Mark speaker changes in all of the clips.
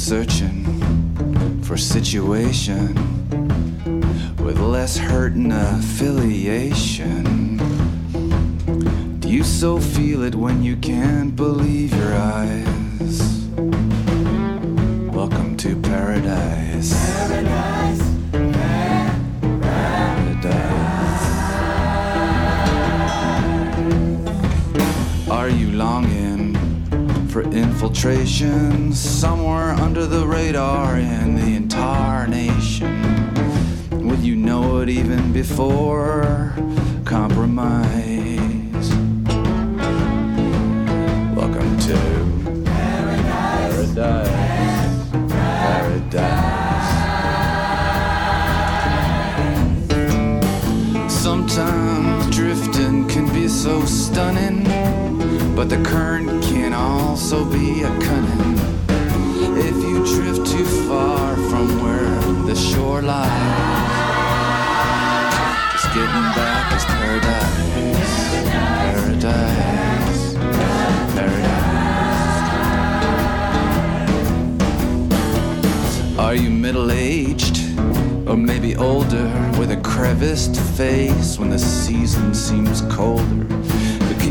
Speaker 1: Searching for a situation with less hurt and affiliation? Do you so feel it when you can't believe your eyes? Infiltration somewhere under the radar in the entire nation? Would you know it even before compromise? Welcome to paradise. Paradise. Sometimes drifting can be so stunning, but the current can also be a cunning. If you drift too far from where the shore lies, just getting back is paradise. Paradise. Paradise. Are you middle aged? Or maybe older, with a creviced face when the season seems colder.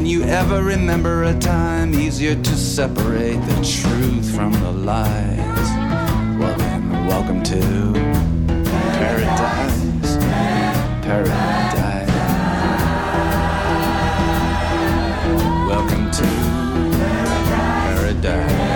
Speaker 1: You ever remember a time easier to separate the truth from the lies? Well, then, welcome to paradise. Paradise. Welcome to paradise.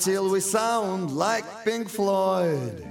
Speaker 2: Until we sound like Pink Floyd.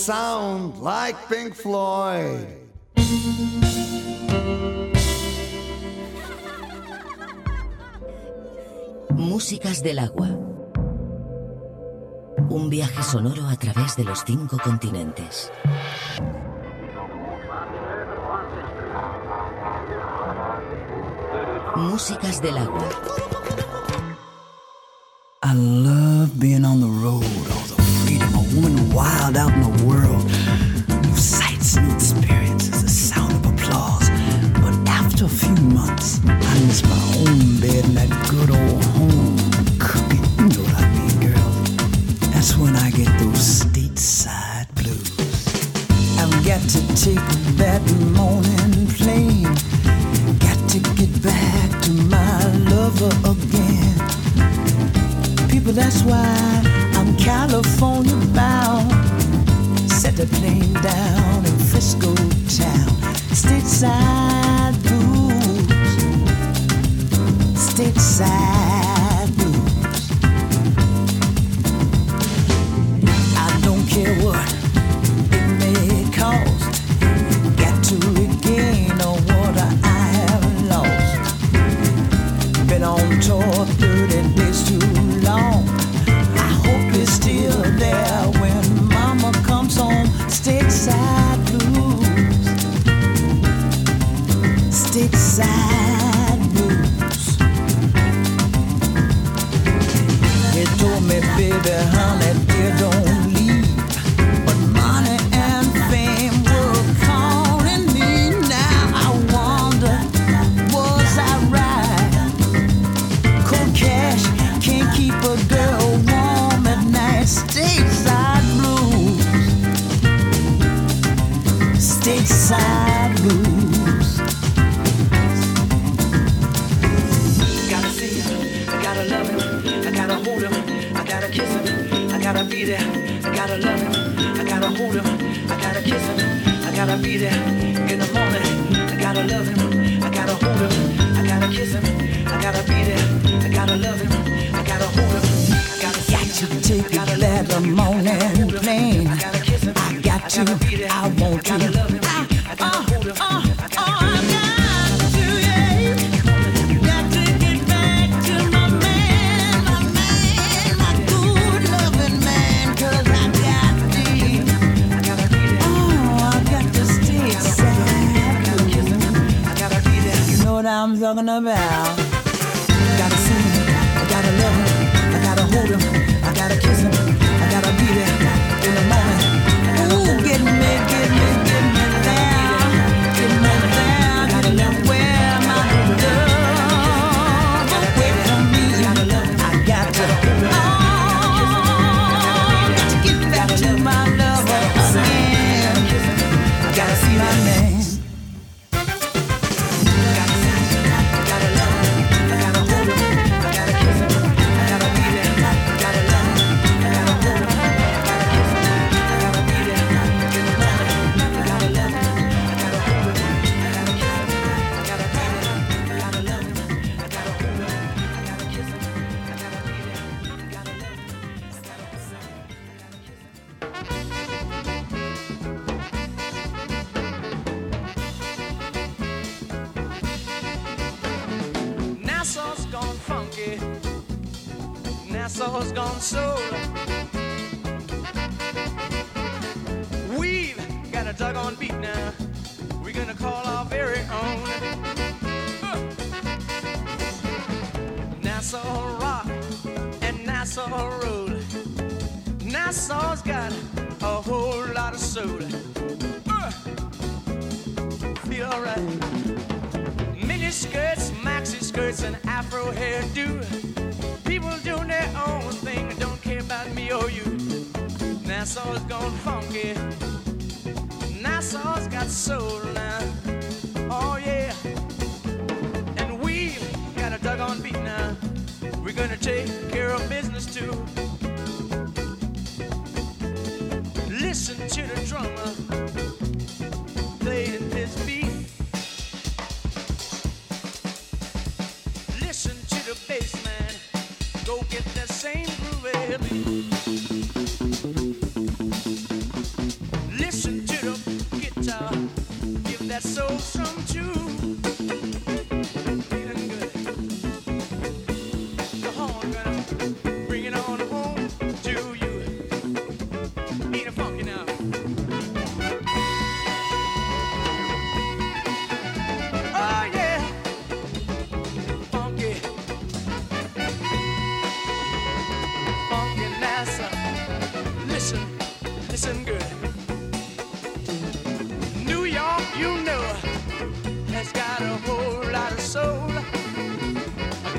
Speaker 2: sound like Pink
Speaker 3: Músicas del agua. Un viaje sonoro a través de los cinco continentes. Músicas del agua.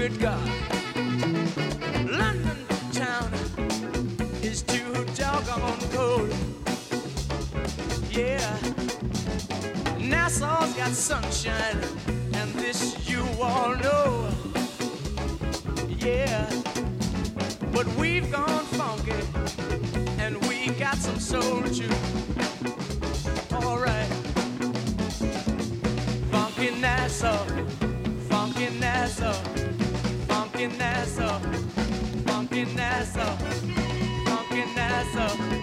Speaker 4: good
Speaker 5: God. London town is too doggone cold. Yeah, Nassau's got sunshine, and this you all know. Yeah, but we've gone funky, and we got some soul too.
Speaker 6: funkin' ass up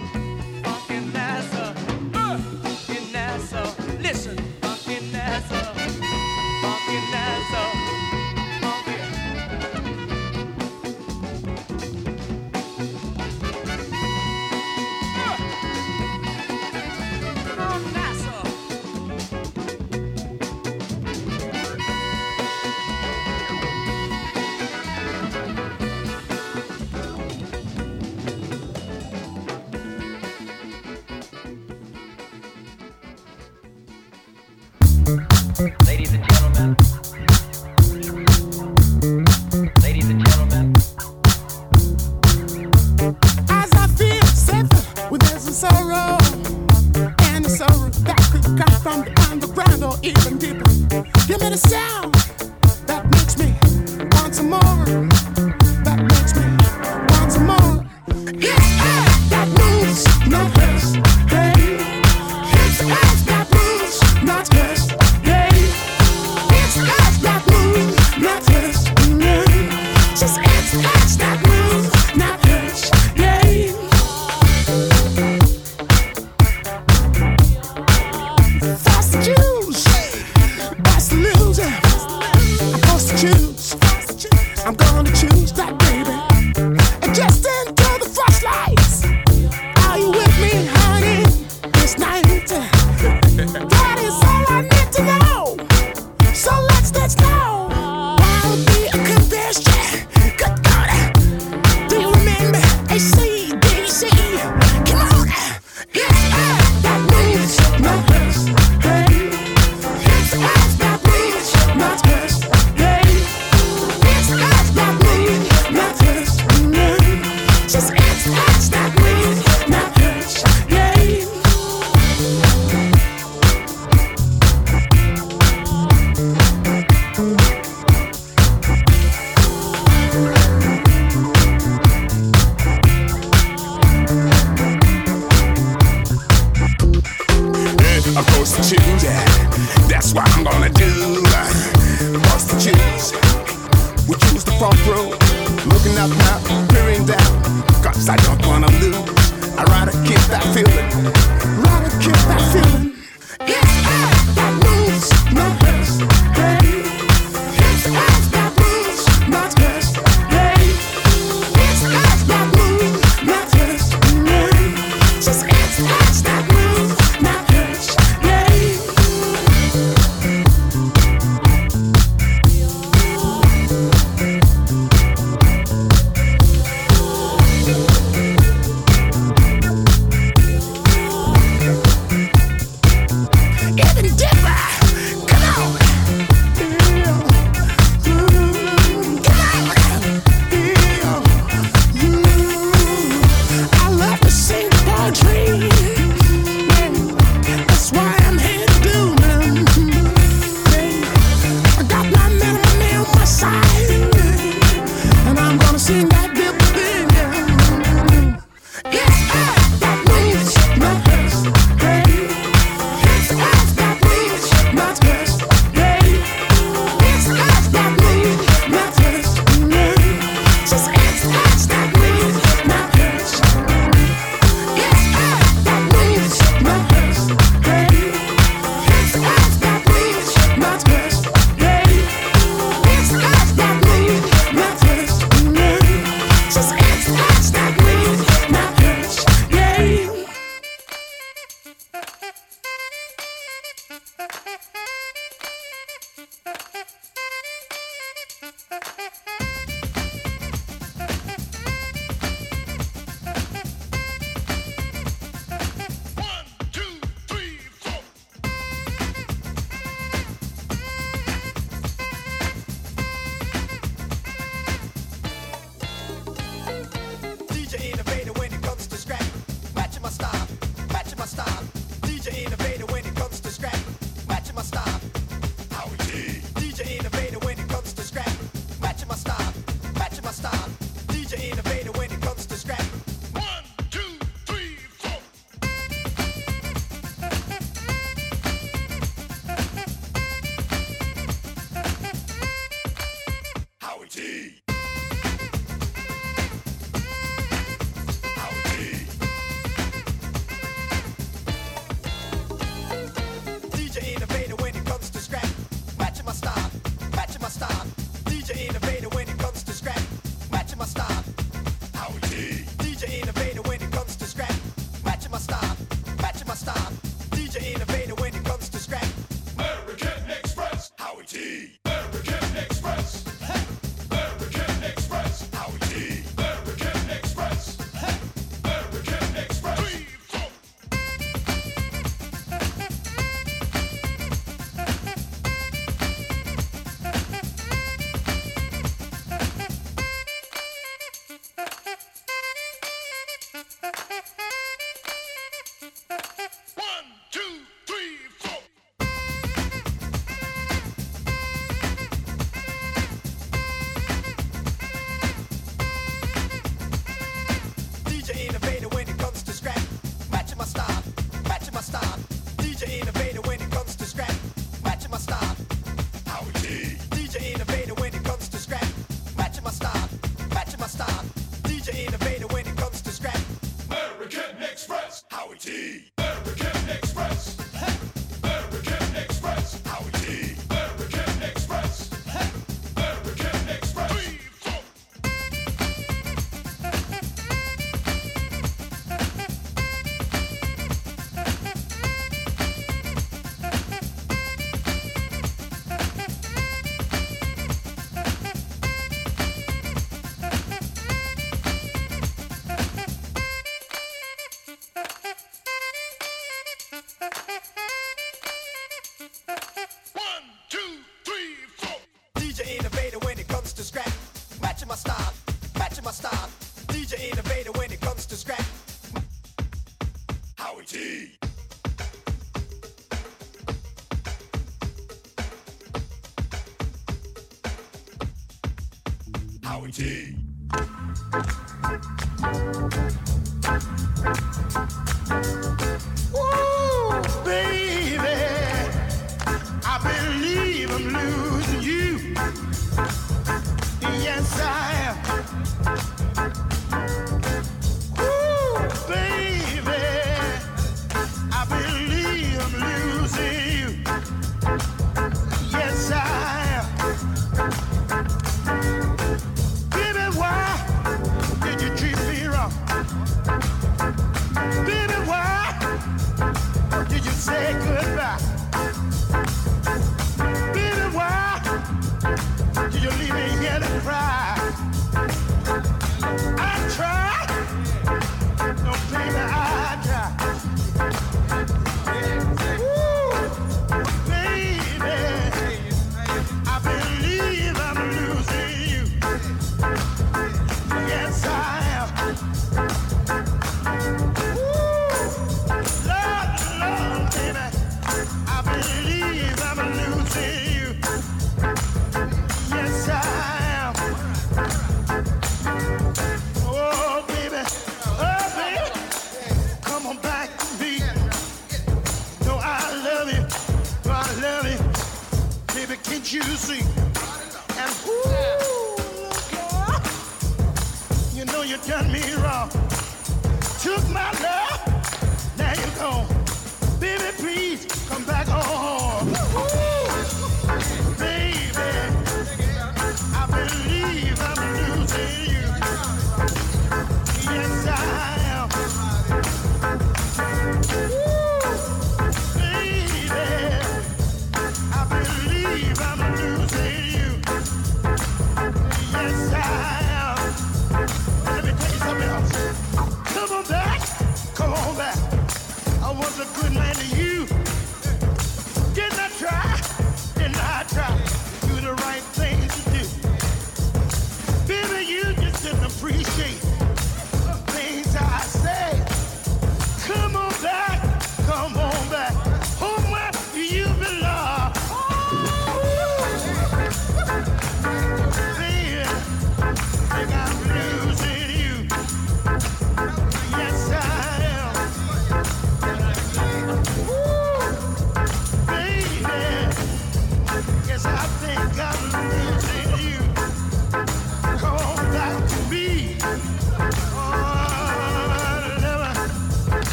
Speaker 7: Howie T.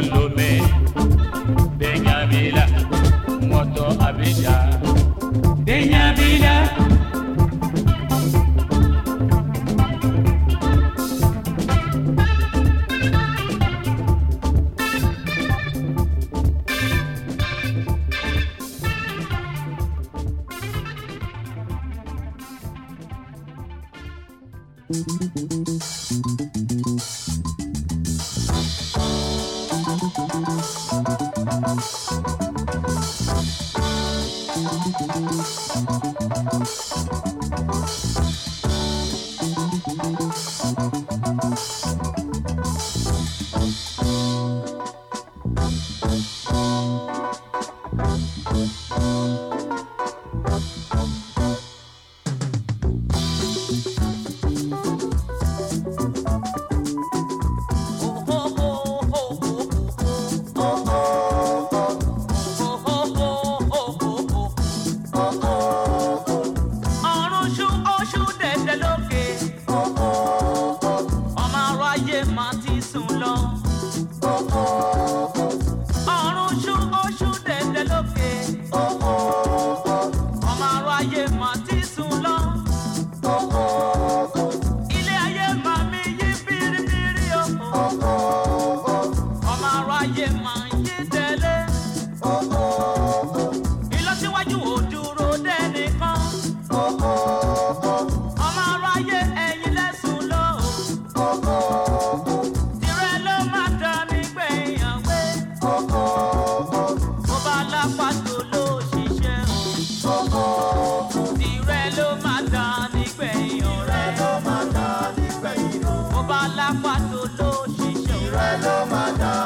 Speaker 8: Solomé, Benyamila, Moto
Speaker 9: Abidjan. tó ṣiṣẹ́. ìrẹ́ ló máa
Speaker 10: dá.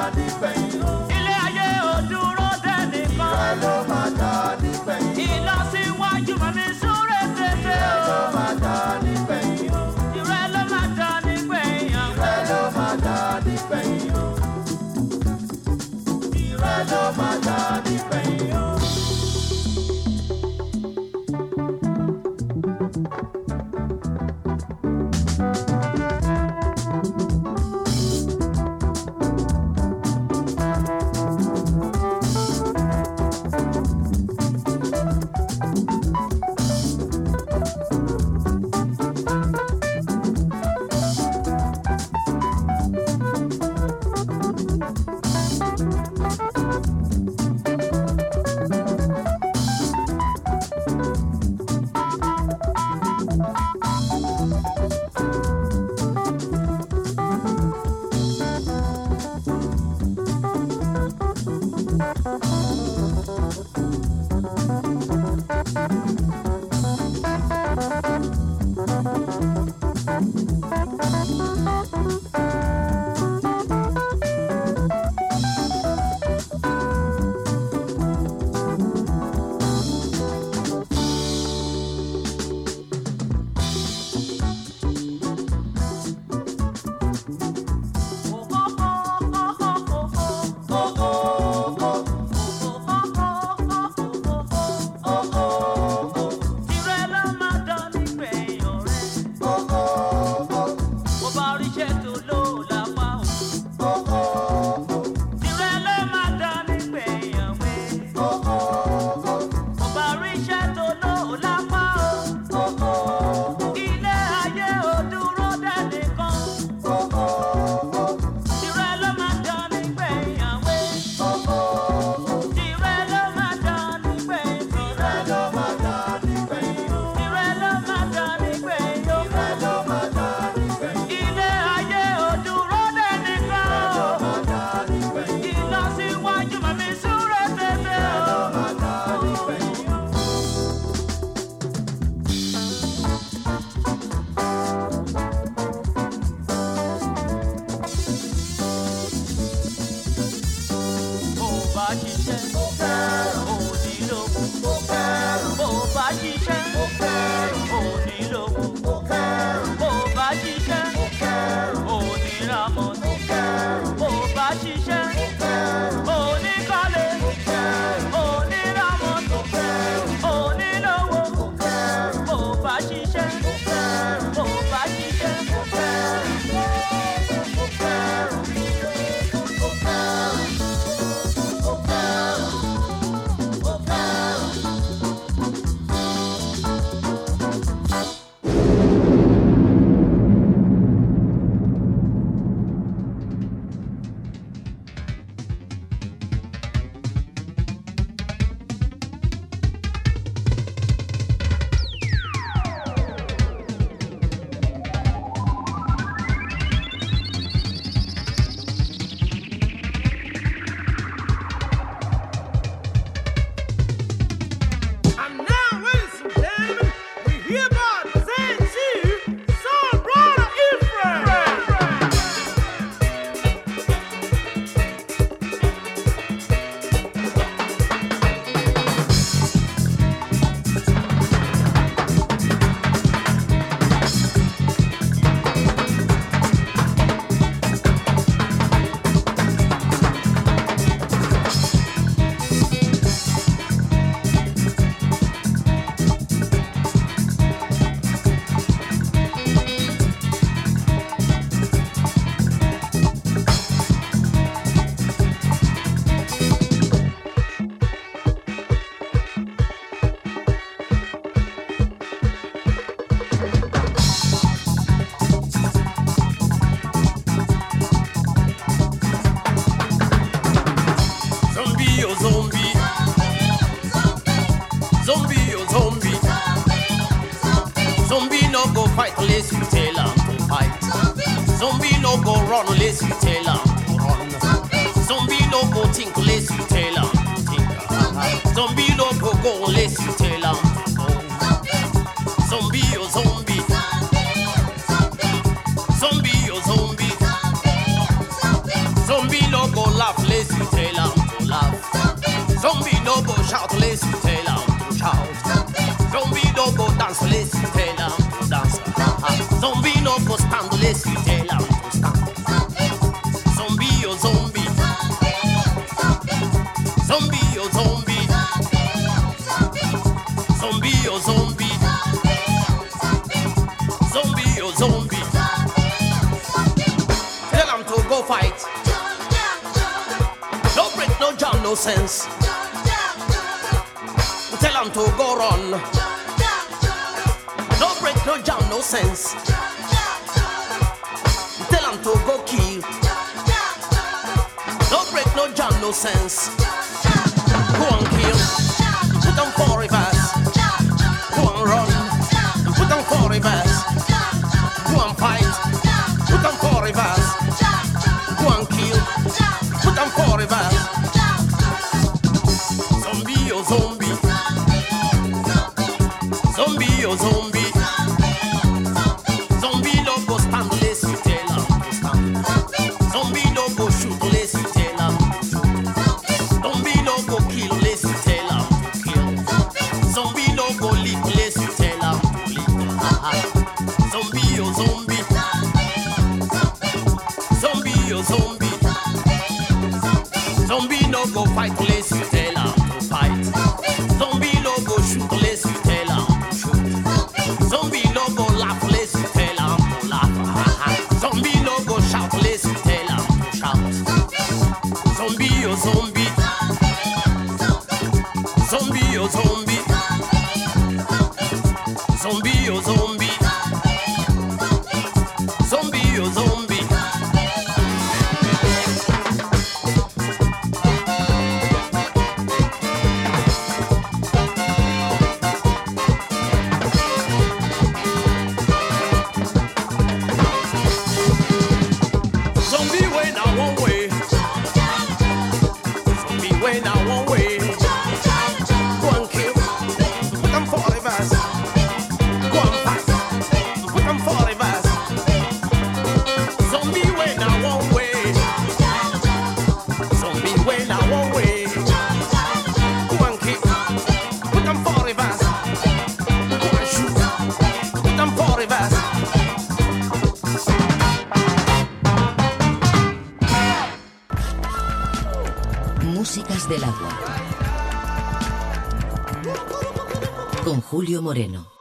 Speaker 10: Moreno.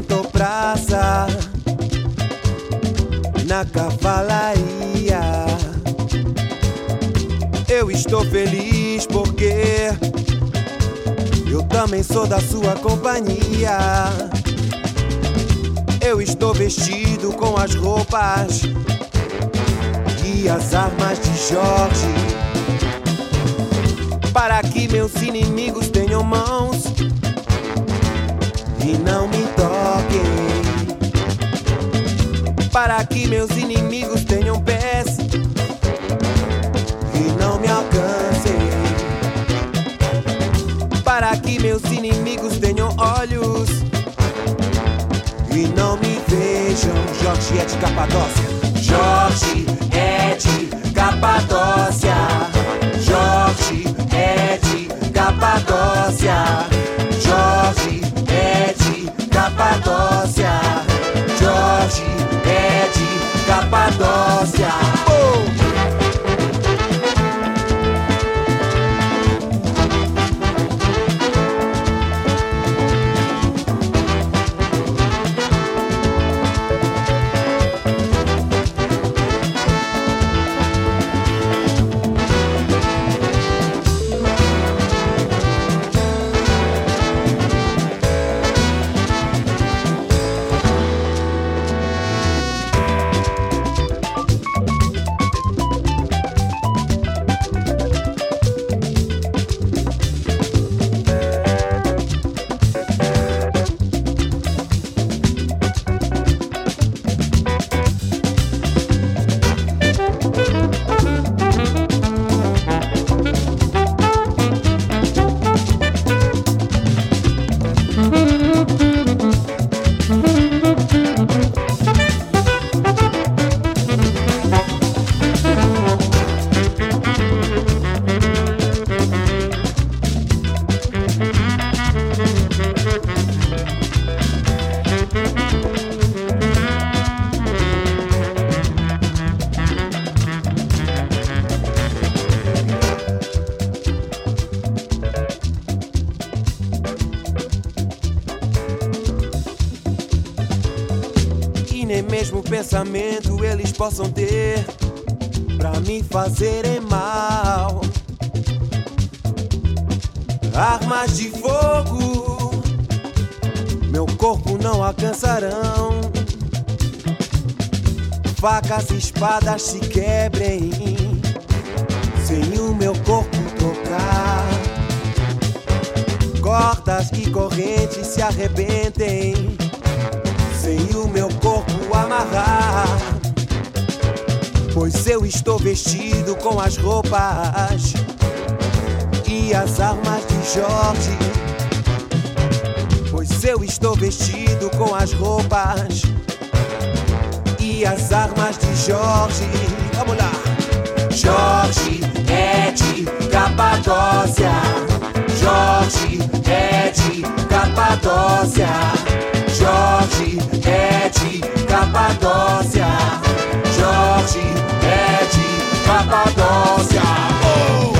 Speaker 11: 100% praça na cavalaria. Eu estou feliz porque eu também sou da sua companhia. Eu estou vestido com as roupas e as armas de Jorge. Para que meus inimigos tenham mãos e não me toquem. Para que meus inimigos tenham pés e não me alcancem. Para que meus inimigos tenham olhos e não me vejam. Jorge é de Capadócia. Jorge é de Capadócia. Possam ter pra me fazerem mal. Armas de fogo, meu corpo não alcançarão. Facas e espadas se quebrem sem o meu corpo tocar. Cordas e correntes se arrebentem sem o meu corpo amarrar. Pois eu estou vestido com as roupas e as armas de Jorge. Pois eu estou vestido com as roupas e as armas de Jorge. Vamos lá! Jorge é de Capadócia. Jorge é de Capadócia. Jorge é de Capadócia. Jorge, Ed, Capadócia. Oh!